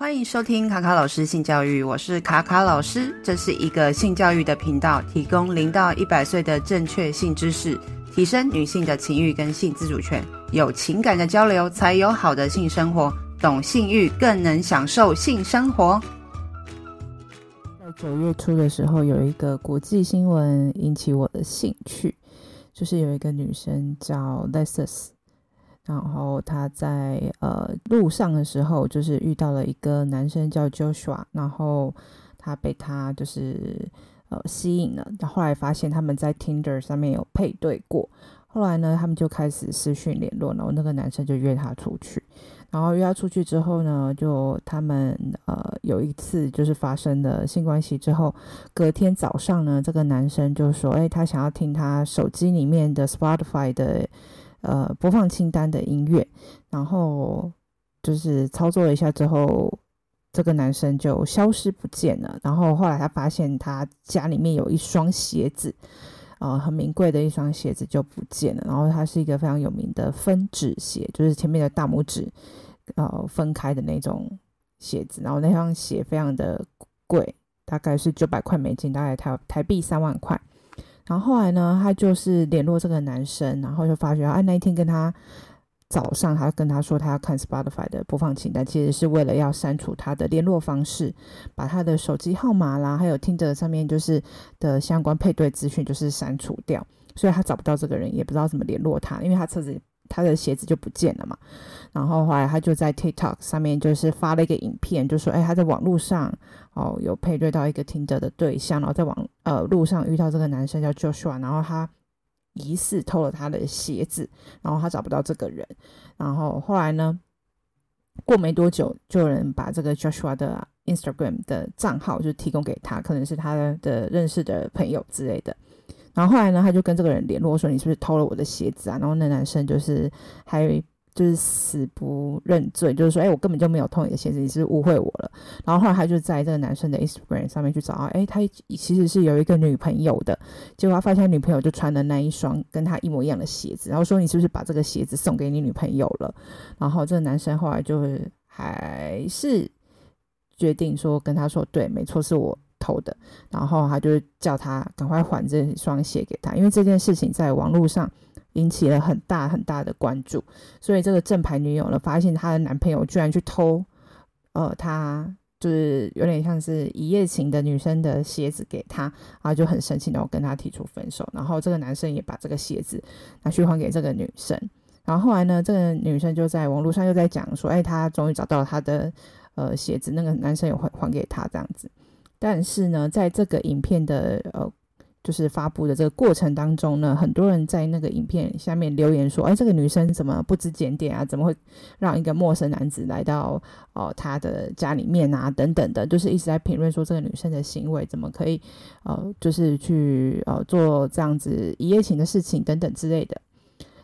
欢迎收听卡卡老师性教育，我是卡卡老师，这是一个性教育的频道，提供零到一百岁的正确性知识，提升女性的情欲跟性自主权，有情感的交流才有好的性生活，懂性欲更能享受性生活。在九月初的时候，有一个国际新闻引起我的兴趣，就是有一个女生叫 Lexus。然后他在呃路上的时候，就是遇到了一个男生叫 Joshua，然后他被他就是呃吸引了。然后，后来发现他们在 Tinder 上面有配对过，后来呢，他们就开始私讯联络，然后那个男生就约他出去。然后约他出去之后呢，就他们呃有一次就是发生了性关系之后，隔天早上呢，这个男生就说：“哎，他想要听他手机里面的 Spotify 的。”呃，播放清单的音乐，然后就是操作了一下之后，这个男生就消失不见了。然后后来他发现他家里面有一双鞋子，呃，很名贵的一双鞋子就不见了。然后它是一个非常有名的分趾鞋，就是前面的大拇指呃分开的那种鞋子。然后那双鞋非常的贵，大概是九百块美金，大概台台币三万块。然后后来呢，他就是联络这个男生，然后就发觉，哎，那一天跟他早上，他跟他说他要看 Spotify 的播放清单，其实是为了要删除他的联络方式，把他的手机号码啦，还有 Tinder 上面就是的相关配对资讯，就是删除掉，所以他找不到这个人，也不知道怎么联络他，因为他车子。他的鞋子就不见了嘛，然后后来他就在 TikTok 上面就是发了一个影片，就说，哎，他在网络上哦有配对到一个 Tinder 的对象，然后在网呃路上遇到这个男生叫 Joshua，然后他疑似偷了他的鞋子，然后他找不到这个人，然后后来呢，过没多久就有人把这个 Joshua 的 Instagram 的账号就提供给他，可能是他的认识的朋友之类的。然后后来呢，他就跟这个人联络说：“你是不是偷了我的鞋子啊？”然后那男生就是还就是死不认罪，就是说：“哎，我根本就没有偷你的鞋子，你是误会我了。”然后后来他就在这个男生的 Instagram 上面去找啊，哎，他其实是有一个女朋友的，结果他发现他女朋友就穿的那一双跟他一模一样的鞋子，然后说：“你是不是把这个鞋子送给你女朋友了？”然后这个男生后来就是还是决定说跟他说：“对，没错，是我。”偷的，然后他就叫他赶快还这双鞋给他，因为这件事情在网络上引起了很大很大的关注，所以这个正牌女友呢，发现她的男朋友居然去偷，呃，她就是有点像是一夜情的女生的鞋子给她，然后就很生气，然后跟他提出分手，然后这个男生也把这个鞋子拿去还给这个女生，然后后来呢，这个女生就在网络上又在讲说，哎，她终于找到了她的呃鞋子，那个男生有还还给她这样子。但是呢，在这个影片的呃，就是发布的这个过程当中呢，很多人在那个影片下面留言说：“哎，这个女生怎么不知检点啊？怎么会让一个陌生男子来到哦她的家里面啊？等等的，就是一直在评论说这个女生的行为怎么可以呃，就是去呃做这样子一夜情的事情等等之类的。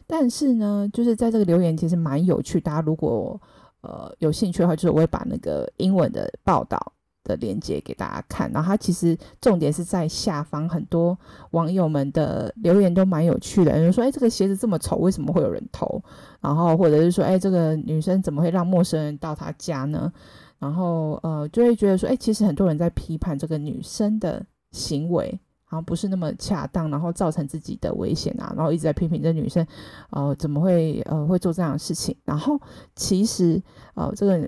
但是呢，就是在这个留言其实蛮有趣，大家如果呃有兴趣的话，就是我会把那个英文的报道。的链接给大家看，然后它其实重点是在下方，很多网友们的留言都蛮有趣的，有人说：“哎，这个鞋子这么丑，为什么会有人偷？”然后或者是说：“哎，这个女生怎么会让陌生人到她家呢？”然后呃，就会觉得说：“哎，其实很多人在批判这个女生的行为，好像不是那么恰当，然后造成自己的危险啊，然后一直在批评这女生，呃，怎么会呃会做这样的事情？然后其实呃，这个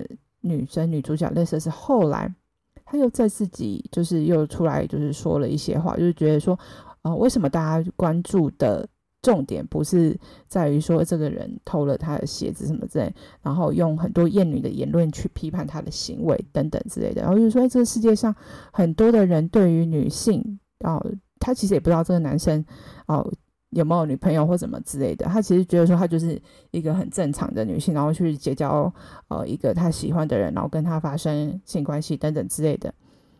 女生女主角类似是后来。他又在自己就是又出来就是说了一些话，就是觉得说，呃，为什么大家关注的重点不是在于说这个人偷了他的鞋子什么之类，然后用很多厌女的言论去批判他的行为等等之类的，然后就是说，这个世界上很多的人对于女性，哦，他其实也不知道这个男生，哦。有没有女朋友或什么之类的？他其实觉得说，他就是一个很正常的女性，然后去结交呃一个他喜欢的人，然后跟他发生性关系等等之类的。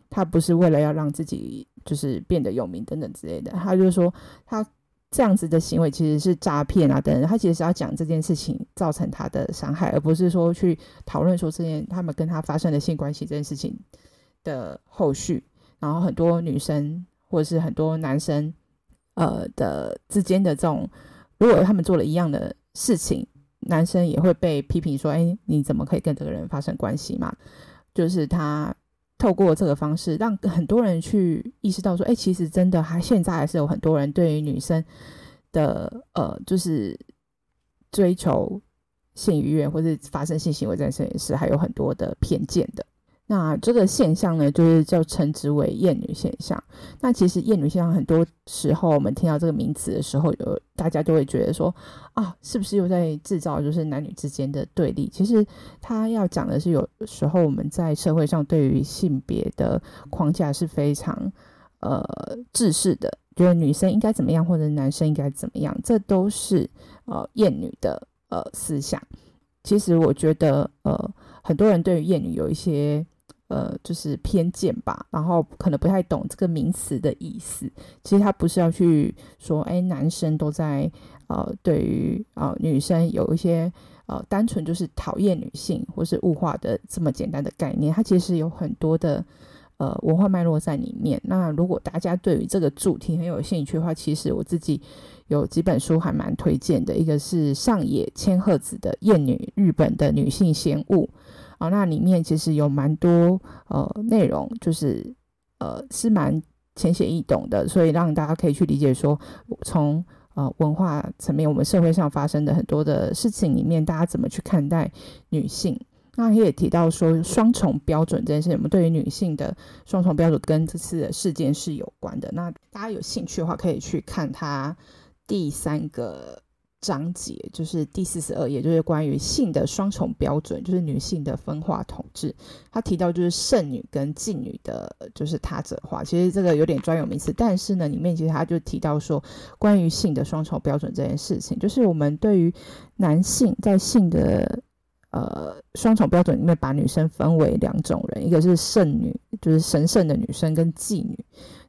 他不是为了要让自己就是变得有名等等之类的。他就是说，他这样子的行为其实是诈骗啊等等。他其实是要讲这件事情造成他的伤害，而不是说去讨论说这件他们跟他发生的性关系这件事情的后续。然后很多女生或者是很多男生。呃的之间的这种，如果他们做了一样的事情，男生也会被批评说：“哎，你怎么可以跟这个人发生关系嘛？”就是他透过这个方式，让很多人去意识到说，哎，其实真的还现在还是有很多人对于女生的呃，就是追求性愉悦或者发生性行为这件事是还有很多的偏见的。那这个现象呢，就是叫称之为厌女现象。那其实厌女现象很多时候，我们听到这个名词的时候，有大家就会觉得说，啊，是不是又在制造就是男女之间的对立？其实他要讲的是，有时候我们在社会上对于性别的框架是非常呃制式的，觉得女生应该怎么样，或者男生应该怎么样，这都是呃厌女的呃思想。其实我觉得呃很多人对于厌女有一些。呃，就是偏见吧，然后可能不太懂这个名词的意思。其实他不是要去说，哎，男生都在呃，对于呃女生有一些呃单纯就是讨厌女性或是物化的这么简单的概念。它其实有很多的呃文化脉络在里面。那如果大家对于这个主题很有兴趣的话，其实我自己有几本书还蛮推荐的，一个是上野千鹤子的《厌女：日本的女性嫌恶》。啊，那里面其实有蛮多呃内容，就是呃是蛮浅显易懂的，所以让大家可以去理解说，从呃文化层面，我们社会上发生的很多的事情里面，大家怎么去看待女性。那也提到说双重标准这件事情，我们对于女性的双重标准跟这次的事件是有关的。那大家有兴趣的话，可以去看它第三个。章节就是第四十二页，就是关于性的双重标准，就是女性的分化统治。他提到就是剩女跟妓女的，就是他者化。其实这个有点专有名词，但是呢，里面其实他就提到说，关于性的双重标准这件事情，就是我们对于男性在性的呃双重标准里面，把女生分为两种人，一个是剩女，就是神圣的女生跟妓女，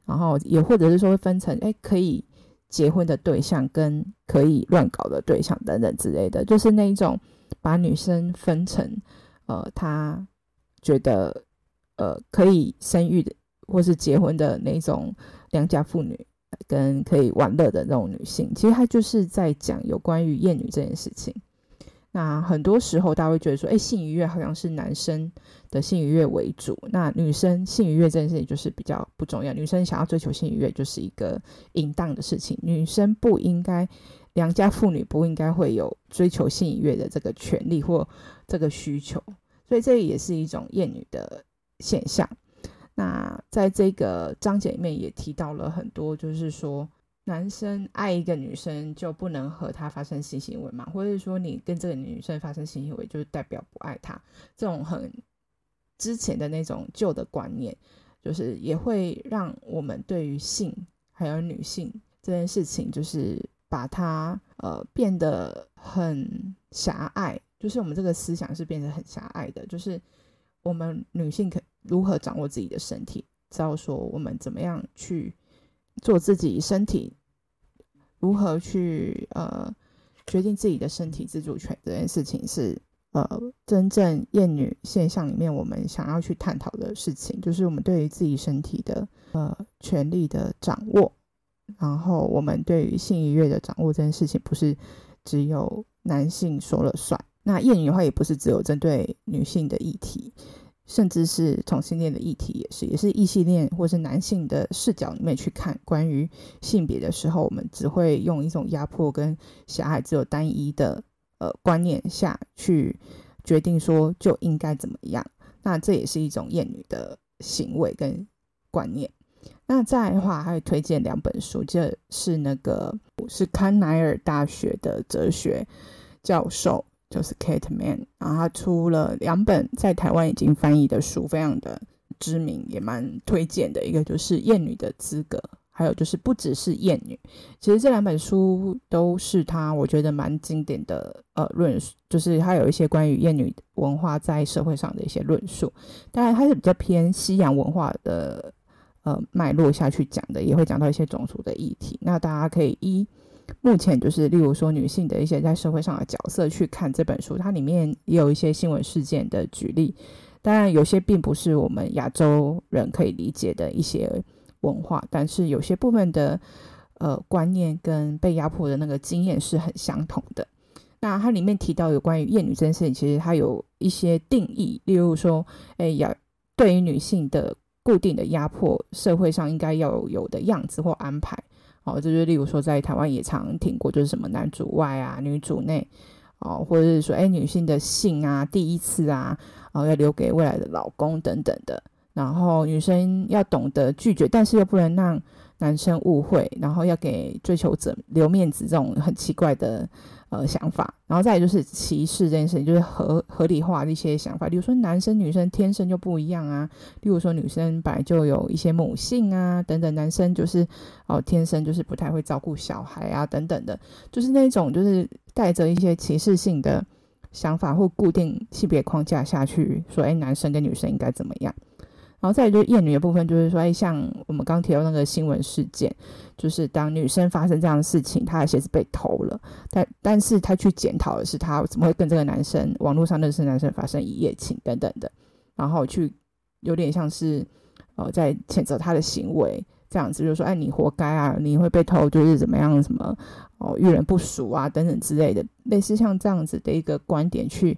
然后也或者是说会分成，哎，可以。结婚的对象跟可以乱搞的对象等等之类的，就是那一种把女生分成，呃，她觉得呃可以生育的或是结婚的那种良家妇女，跟可以玩乐的那种女性，其实他就是在讲有关于厌女这件事情。那很多时候，大家会觉得说，哎，性愉悦好像是男生的性愉悦为主，那女生性愉悦这件事情就是比较不重要。女生想要追求性愉悦，就是一个淫荡的事情。女生不应该，良家妇女不应该会有追求性愉悦的这个权利或这个需求。所以这也是一种厌女的现象。那在这个章节里面也提到了很多，就是说。男生爱一个女生就不能和她发生性行为嘛？或者说你跟这个女生发生性行为就是代表不爱她？这种很之前的那种旧的观念，就是也会让我们对于性还有女性这件事情，就是把它呃变得很狭隘。就是我们这个思想是变得很狭隘的。就是我们女性可如何掌握自己的身体，知道说我们怎么样去。做自己身体如何去呃决定自己的身体自主权这件事情是呃真正厌女现象里面我们想要去探讨的事情，就是我们对于自己身体的呃权利的掌握，然后我们对于性愉悦的掌握这件事情不是只有男性说了算。那厌女的话也不是只有针对女性的议题。甚至是同性恋的议题也是，也是异性恋或是男性的视角里面去看关于性别的时候，我们只会用一种压迫跟狭隘、只有单一的呃观念下去决定说就应该怎么样。那这也是一种厌女的行为跟观念。那再的话，还会推荐两本书，就是那个是康奈尔大学的哲学教授。就是 Kate Man，然后他出了两本在台湾已经翻译的书，非常的知名，也蛮推荐的。一个就是《厌女的资格》，还有就是不只是厌女。其实这两本书都是他我觉得蛮经典的呃论述，就是他有一些关于厌女文化在社会上的一些论述。当然，他是比较偏西洋文化的呃脉络下去讲的，也会讲到一些种族的议题。那大家可以一。目前就是，例如说女性的一些在社会上的角色，去看这本书，它里面也有一些新闻事件的举例。当然，有些并不是我们亚洲人可以理解的一些文化，但是有些部分的呃观念跟被压迫的那个经验是很相同的。那它里面提到有关于厌女这件事情，其实它有一些定义，例如说，哎，要对于女性的固定的压迫，社会上应该要，有的样子或安排。哦，这就例如说，在台湾也常听过，就是什么男主外啊，女主内，哦，或者是说，哎，女性的性啊，第一次啊，哦，要留给未来的老公等等的。然后女生要懂得拒绝，但是又不能让男生误会，然后要给追求者留面子，这种很奇怪的呃想法。然后再就是歧视这件事情，就是合合理化的一些想法，比如说男生女生天生就不一样啊，例如说女生本来就有一些母性啊等等，男生就是哦天生就是不太会照顾小孩啊等等的，就是那种就是带着一些歧视性的想法或固定性别框架下去说，哎，男生跟女生应该怎么样？然后再来就是厌女的部分，就是说，哎，像我们刚提到那个新闻事件，就是当女生发生这样的事情，她的鞋子被偷了，但但是她去检讨的是，她怎么会跟这个男生网络上认识男生发生一夜情等等的，然后去有点像是呃在谴责他的行为这样子，就是说，哎，你活该啊，你会被偷就是怎么样什么哦遇人不淑啊等等之类的，类似像这样子的一个观点去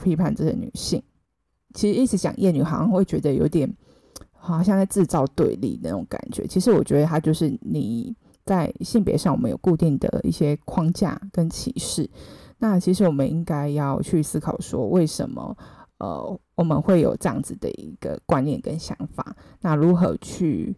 批判这些女性。其实一直讲厌女，好像会觉得有点，好像在制造对立那种感觉。其实我觉得它就是你在性别上，我们有固定的一些框架跟歧视。那其实我们应该要去思考说，为什么呃我们会有这样子的一个观念跟想法？那如何去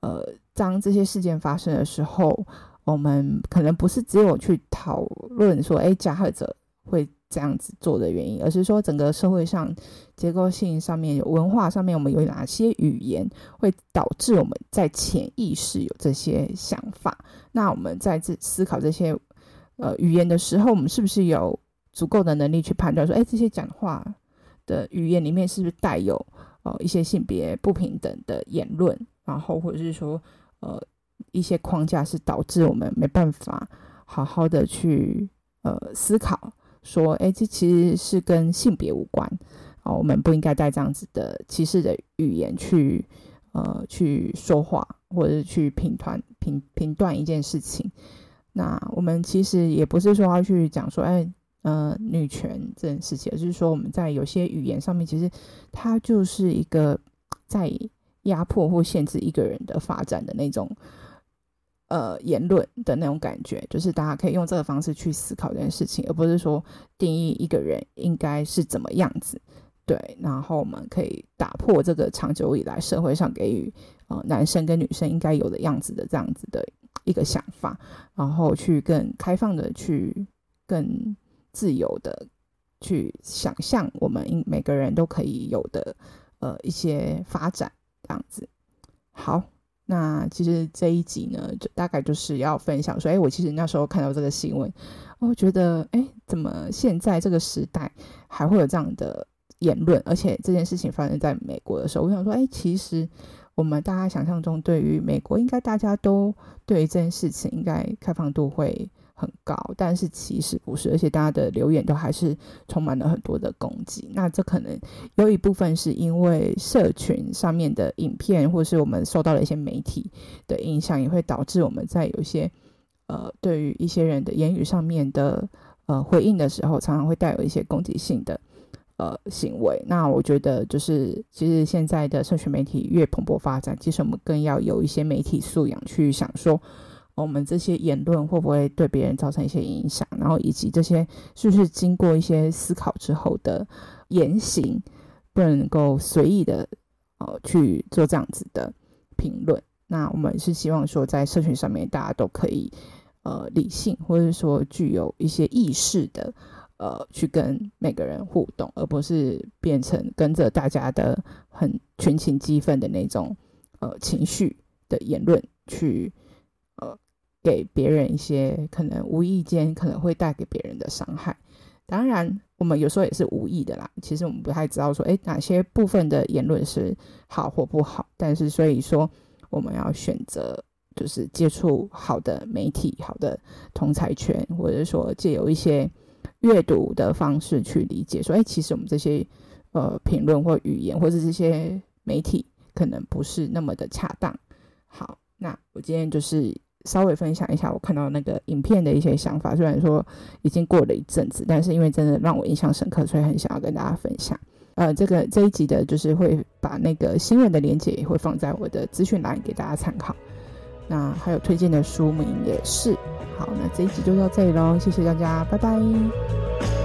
呃当这些事件发生的时候，我们可能不是只有去讨论说，哎，加害者会。这样子做的原因，而是说整个社会上结构性上面有文化上面，我们有哪些语言会导致我们在潜意识有这些想法？那我们在这思考这些呃语言的时候，我们是不是有足够的能力去判断说，哎，这些讲话的语言里面是不是带有呃一些性别不平等的言论？然后或者是说呃一些框架是导致我们没办法好好的去呃思考。说，哎，这其实是跟性别无关，哦，我们不应该带这样子的歧视的语言去，呃，去说话，或者是去评断、评评断一件事情。那我们其实也不是说要去讲说，哎，呃，女权这件事情，而是说我们在有些语言上面，其实它就是一个在压迫或限制一个人的发展的那种。呃，言论的那种感觉，就是大家可以用这个方式去思考这件事情，而不是说定义一个人应该是怎么样子。对，然后我们可以打破这个长久以来社会上给予呃男生跟女生应该有的样子的这样子的一个想法，然后去更开放的去更自由的去想象我们应每个人都可以有的呃一些发展这样子。好。那其实这一集呢，就大概就是要分享说，哎，我其实那时候看到这个新闻，我觉得，哎，怎么现在这个时代还会有这样的言论？而且这件事情发生在美国的时候，我想说，哎，其实我们大家想象中对于美国，应该大家都对于这件事情应该开放度会。很高，但是其实不是，而且大家的留言都还是充满了很多的攻击。那这可能有一部分是因为社群上面的影片，或是我们受到了一些媒体的影响，也会导致我们在有一些呃对于一些人的言语上面的呃回应的时候，常常会带有一些攻击性的呃行为。那我觉得就是，其实现在的社群媒体越蓬勃发展，其实我们更要有一些媒体素养去想说。我们这些言论会不会对别人造成一些影响？然后以及这些是不是经过一些思考之后的言行，不能够随意的呃去做这样子的评论。那我们是希望说，在社群上面大家都可以呃理性，或者说具有一些意识的呃去跟每个人互动，而不是变成跟着大家的很群情激愤的那种呃情绪的言论去。给别人一些可能无意间可能会带给别人的伤害。当然，我们有时候也是无意的啦。其实我们不太知道说，诶，哪些部分的言论是好或不好。但是，所以说我们要选择，就是接触好的媒体、好的同侪圈，或者说借由一些阅读的方式去理解，说，诶，其实我们这些呃评论或语言，或者这些媒体，可能不是那么的恰当。好。那我今天就是稍微分享一下我看到那个影片的一些想法。虽然说已经过了一阵子，但是因为真的让我印象深刻，所以很想要跟大家分享。呃，这个这一集的就是会把那个新闻的连结也会放在我的资讯栏给大家参考。那还有推荐的书名也是。好，那这一集就到这里喽，谢谢大家，拜拜。